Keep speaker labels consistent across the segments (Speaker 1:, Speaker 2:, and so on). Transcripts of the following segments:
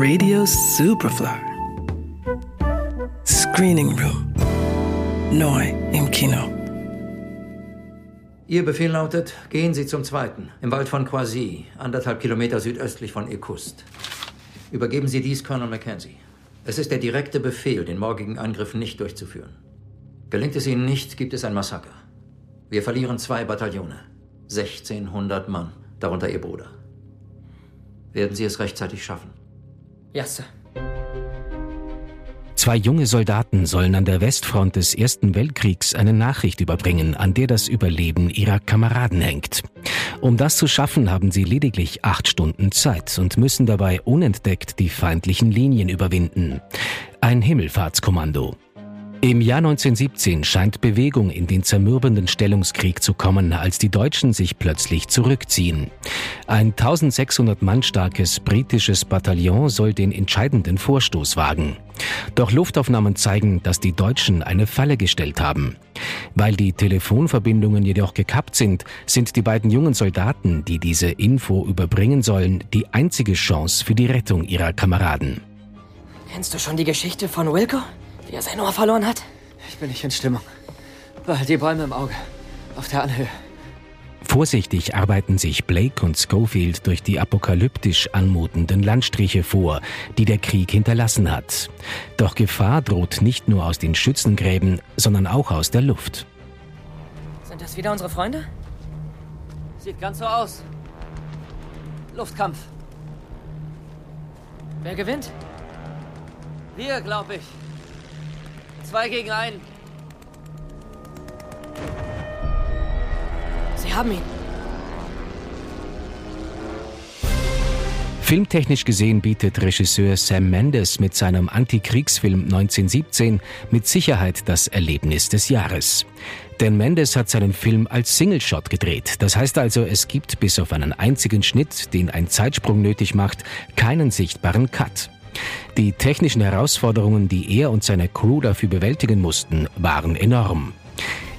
Speaker 1: Radio Superfly. Screening Room. Neu im Kino.
Speaker 2: Ihr Befehl lautet, gehen Sie zum zweiten, im Wald von Croisy, anderthalb Kilometer südöstlich von Ecouste. Übergeben Sie dies Colonel Mackenzie. Es ist der direkte Befehl, den morgigen Angriff nicht durchzuführen. Gelingt es Ihnen nicht, gibt es ein Massaker. Wir verlieren zwei Bataillone. 1600 Mann, darunter Ihr Bruder. Werden Sie es rechtzeitig schaffen?
Speaker 3: Ja, Sir.
Speaker 4: Zwei junge Soldaten sollen an der Westfront des Ersten Weltkriegs eine Nachricht überbringen, an der das Überleben ihrer Kameraden hängt. Um das zu schaffen, haben sie lediglich acht Stunden Zeit und müssen dabei unentdeckt die feindlichen Linien überwinden. Ein Himmelfahrtskommando. Im Jahr 1917 scheint Bewegung in den zermürbenden Stellungskrieg zu kommen, als die Deutschen sich plötzlich zurückziehen. Ein 1600 Mann starkes britisches Bataillon soll den entscheidenden Vorstoß wagen. Doch Luftaufnahmen zeigen, dass die Deutschen eine Falle gestellt haben. Weil die Telefonverbindungen jedoch gekappt sind, sind die beiden jungen Soldaten, die diese Info überbringen sollen, die einzige Chance für die Rettung ihrer Kameraden.
Speaker 3: Kennst du schon die Geschichte von Wilco? Wie er sein Ohr verloren hat?
Speaker 5: Ich bin nicht in Stimmung. Behalt die Bäume im Auge. Auf der Anhöhe.
Speaker 4: Vorsichtig arbeiten sich Blake und Schofield durch die apokalyptisch anmutenden Landstriche vor, die der Krieg hinterlassen hat. Doch Gefahr droht nicht nur aus den Schützengräben, sondern auch aus der Luft.
Speaker 3: Sind das wieder unsere Freunde?
Speaker 5: Sieht ganz so aus. Luftkampf.
Speaker 3: Wer gewinnt?
Speaker 5: Wir, glaube ich. Zwei gegen einen.
Speaker 3: Sie haben ihn.
Speaker 4: Filmtechnisch gesehen bietet Regisseur Sam Mendes mit seinem Antikriegsfilm 1917 mit Sicherheit das Erlebnis des Jahres. Denn Mendes hat seinen Film als Single-Shot gedreht. Das heißt also, es gibt bis auf einen einzigen Schnitt, den ein Zeitsprung nötig macht, keinen sichtbaren Cut. Die technischen Herausforderungen, die er und seine Crew dafür bewältigen mussten, waren enorm.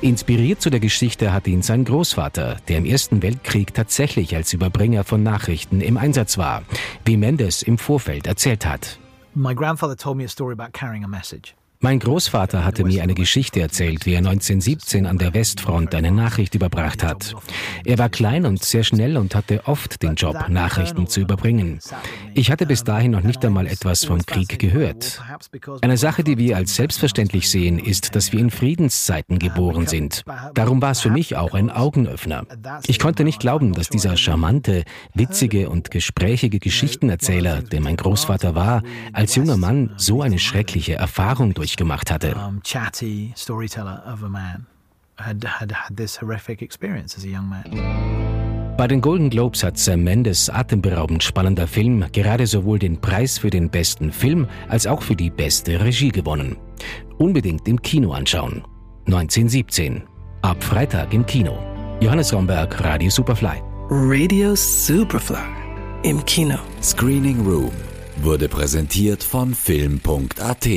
Speaker 4: Inspiriert zu der Geschichte hat ihn sein Großvater, der im Ersten Weltkrieg tatsächlich als Überbringer von Nachrichten im Einsatz war, wie Mendes im Vorfeld erzählt hat.
Speaker 6: My grandfather told me a story about carrying a message.
Speaker 4: Mein Großvater hatte mir eine Geschichte erzählt, wie er 1917 an der Westfront eine Nachricht überbracht hat. Er war klein und sehr schnell und hatte oft den Job, Nachrichten zu überbringen. Ich hatte bis dahin noch nicht einmal etwas vom Krieg gehört. Eine Sache, die wir als selbstverständlich sehen, ist, dass wir in Friedenszeiten geboren sind. Darum war es für mich auch ein Augenöffner. Ich konnte nicht glauben, dass dieser charmante, witzige und gesprächige Geschichtenerzähler, der mein Großvater war, als junger Mann so eine schreckliche Erfahrung durch durchgemacht hatte. Bei den Golden Globes hat Sam Mendes atemberaubend spannender Film gerade sowohl den Preis für den besten Film als auch für die beste Regie gewonnen. Unbedingt im Kino anschauen. 1917. Ab Freitag im Kino. Johannes Romberg, Radio Superfly.
Speaker 1: Radio Superfly. Im Kino.
Speaker 7: Screening Room wurde präsentiert von Film.at.